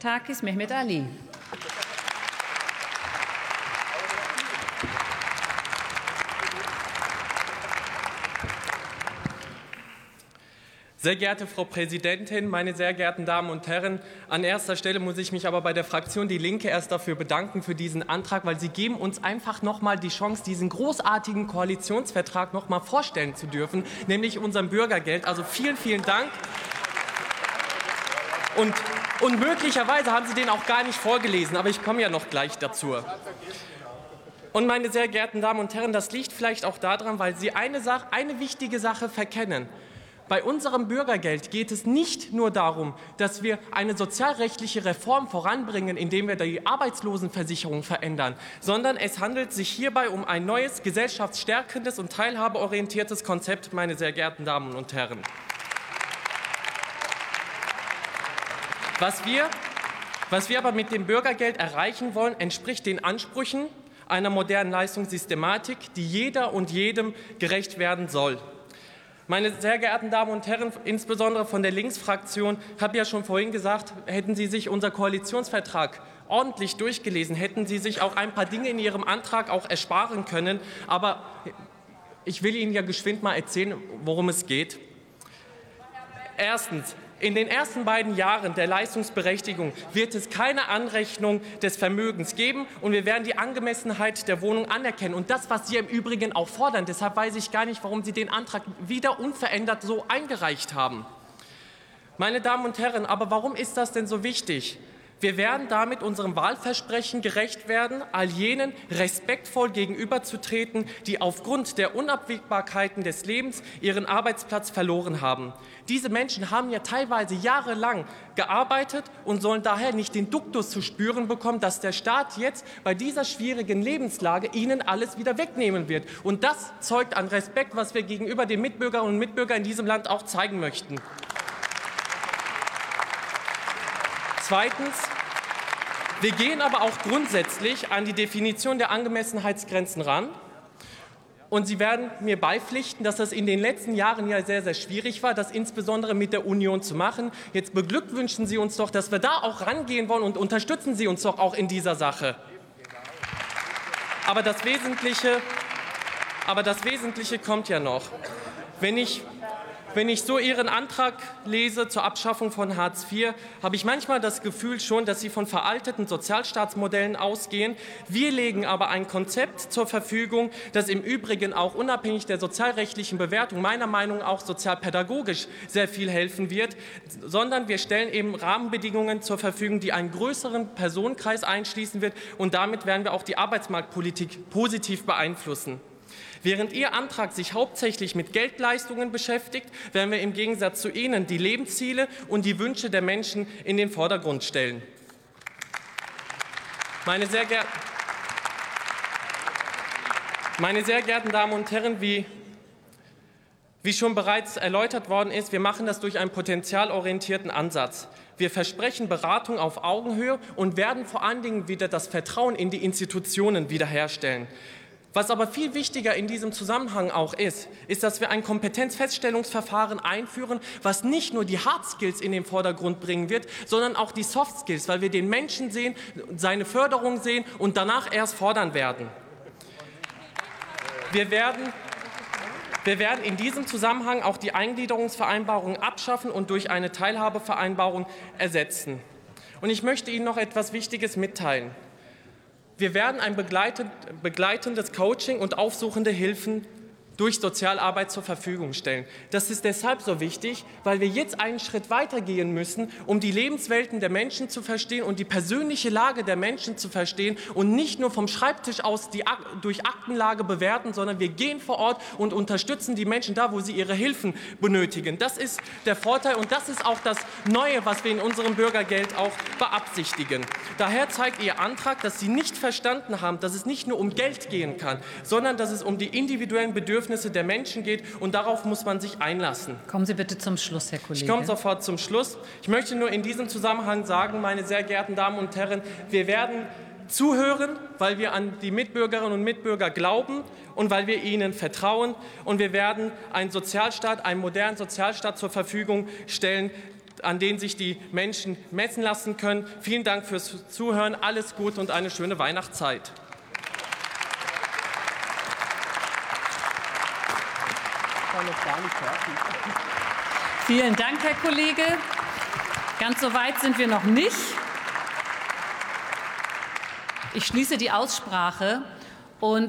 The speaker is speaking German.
Takis Mehmet Ali. Sehr geehrte Frau Präsidentin, meine sehr geehrten Damen und Herren, an erster Stelle muss ich mich aber bei der Fraktion Die Linke erst dafür bedanken für diesen Antrag, weil Sie geben uns einfach noch mal die Chance, diesen großartigen Koalitionsvertrag noch mal vorstellen zu dürfen, nämlich unserem Bürgergeld. Also vielen, vielen Dank. Und, und möglicherweise haben Sie den auch gar nicht vorgelesen, aber ich komme ja noch gleich dazu. Und meine sehr geehrten Damen und Herren, das liegt vielleicht auch daran, weil Sie eine, Sache, eine wichtige Sache verkennen. Bei unserem Bürgergeld geht es nicht nur darum, dass wir eine sozialrechtliche Reform voranbringen, indem wir die Arbeitslosenversicherung verändern, sondern es handelt sich hierbei um ein neues gesellschaftsstärkendes und teilhabeorientiertes Konzept, meine sehr geehrten Damen und Herren. Was wir, was wir aber mit dem Bürgergeld erreichen wollen, entspricht den Ansprüchen einer modernen Leistungssystematik, die jeder und jedem gerecht werden soll. Meine sehr geehrten Damen und Herren, insbesondere von der Linksfraktion, habe ja schon vorhin gesagt, hätten Sie sich unser Koalitionsvertrag ordentlich durchgelesen, hätten Sie sich auch ein paar Dinge in Ihrem Antrag auch ersparen können. Aber ich will Ihnen ja geschwind mal erzählen, worum es geht. Erstens, in den ersten beiden Jahren der Leistungsberechtigung wird es keine Anrechnung des Vermögens geben und wir werden die Angemessenheit der Wohnung anerkennen. Und das, was Sie im Übrigen auch fordern, deshalb weiß ich gar nicht, warum Sie den Antrag wieder unverändert so eingereicht haben. Meine Damen und Herren, aber warum ist das denn so wichtig? Wir werden damit unserem Wahlversprechen gerecht werden, all jenen respektvoll gegenüberzutreten, die aufgrund der Unabwägbarkeiten des Lebens ihren Arbeitsplatz verloren haben. Diese Menschen haben ja teilweise jahrelang gearbeitet und sollen daher nicht den Duktus zu spüren bekommen, dass der Staat jetzt bei dieser schwierigen Lebenslage ihnen alles wieder wegnehmen wird. Und das zeugt an Respekt, was wir gegenüber den Mitbürgerinnen und Mitbürgern in diesem Land auch zeigen möchten. Zweitens, wir gehen aber auch grundsätzlich an die Definition der Angemessenheitsgrenzen ran. Und Sie werden mir beipflichten, dass das in den letzten Jahren ja sehr, sehr schwierig war, das insbesondere mit der Union zu machen. Jetzt beglückwünschen Sie uns doch, dass wir da auch rangehen wollen und unterstützen Sie uns doch auch in dieser Sache. Aber das Wesentliche, aber das Wesentliche kommt ja noch. Wenn ich wenn ich so Ihren Antrag lese zur Abschaffung von Hartz IV, habe ich manchmal das Gefühl schon, dass Sie von veralteten Sozialstaatsmodellen ausgehen. Wir legen aber ein Konzept zur Verfügung, das im Übrigen auch unabhängig der sozialrechtlichen Bewertung meiner Meinung nach auch sozialpädagogisch sehr viel helfen wird, sondern wir stellen eben Rahmenbedingungen zur Verfügung, die einen größeren Personenkreis einschließen wird und damit werden wir auch die Arbeitsmarktpolitik positiv beeinflussen. Während Ihr Antrag sich hauptsächlich mit Geldleistungen beschäftigt, werden wir im Gegensatz zu Ihnen die Lebensziele und die Wünsche der Menschen in den Vordergrund stellen. Meine sehr, Meine sehr geehrten Damen und Herren, wie wie schon bereits erläutert worden ist, wir machen das durch einen potenzialorientierten Ansatz. Wir versprechen Beratung auf Augenhöhe und werden vor allen Dingen wieder das Vertrauen in die Institutionen wiederherstellen. Was aber viel wichtiger in diesem Zusammenhang auch ist, ist, dass wir ein Kompetenzfeststellungsverfahren einführen, was nicht nur die Hard Skills in den Vordergrund bringen wird, sondern auch die Soft Skills, weil wir den Menschen sehen, seine Förderung sehen und danach erst fordern werden. Wir werden wir werden in diesem Zusammenhang auch die Eingliederungsvereinbarung abschaffen und durch eine Teilhabevereinbarung ersetzen. Und ich möchte Ihnen noch etwas Wichtiges mitteilen. Wir werden ein begleitendes Coaching und aufsuchende Hilfen durch Sozialarbeit zur Verfügung stellen. Das ist deshalb so wichtig, weil wir jetzt einen Schritt weitergehen müssen, um die Lebenswelten der Menschen zu verstehen und die persönliche Lage der Menschen zu verstehen und nicht nur vom Schreibtisch aus die, durch Aktenlage bewerten, sondern wir gehen vor Ort und unterstützen die Menschen da, wo sie ihre Hilfen benötigen. Das ist der Vorteil und das ist auch das Neue, was wir in unserem Bürgergeld auch beabsichtigen. Daher zeigt Ihr Antrag, dass Sie nicht verstanden haben, dass es nicht nur um Geld gehen kann, sondern dass es um die individuellen Bedürfnisse Bedürfnisse der Menschen geht und darauf muss man sich einlassen. Kommen Sie bitte zum Schluss, Herr Kollege. Ich komme sofort zum Schluss. Ich möchte nur in diesem Zusammenhang sagen, meine sehr geehrten Damen und Herren, wir werden zuhören, weil wir an die Mitbürgerinnen und Mitbürger glauben und weil wir ihnen vertrauen. Und wir werden einen Sozialstaat, einen modernen Sozialstaat zur Verfügung stellen, an denen sich die Menschen messen lassen können. Vielen Dank fürs Zuhören. Alles Gute und eine schöne Weihnachtszeit. Vielen Dank, Herr Kollege. Ganz so weit sind wir noch nicht. Ich schließe die Aussprache und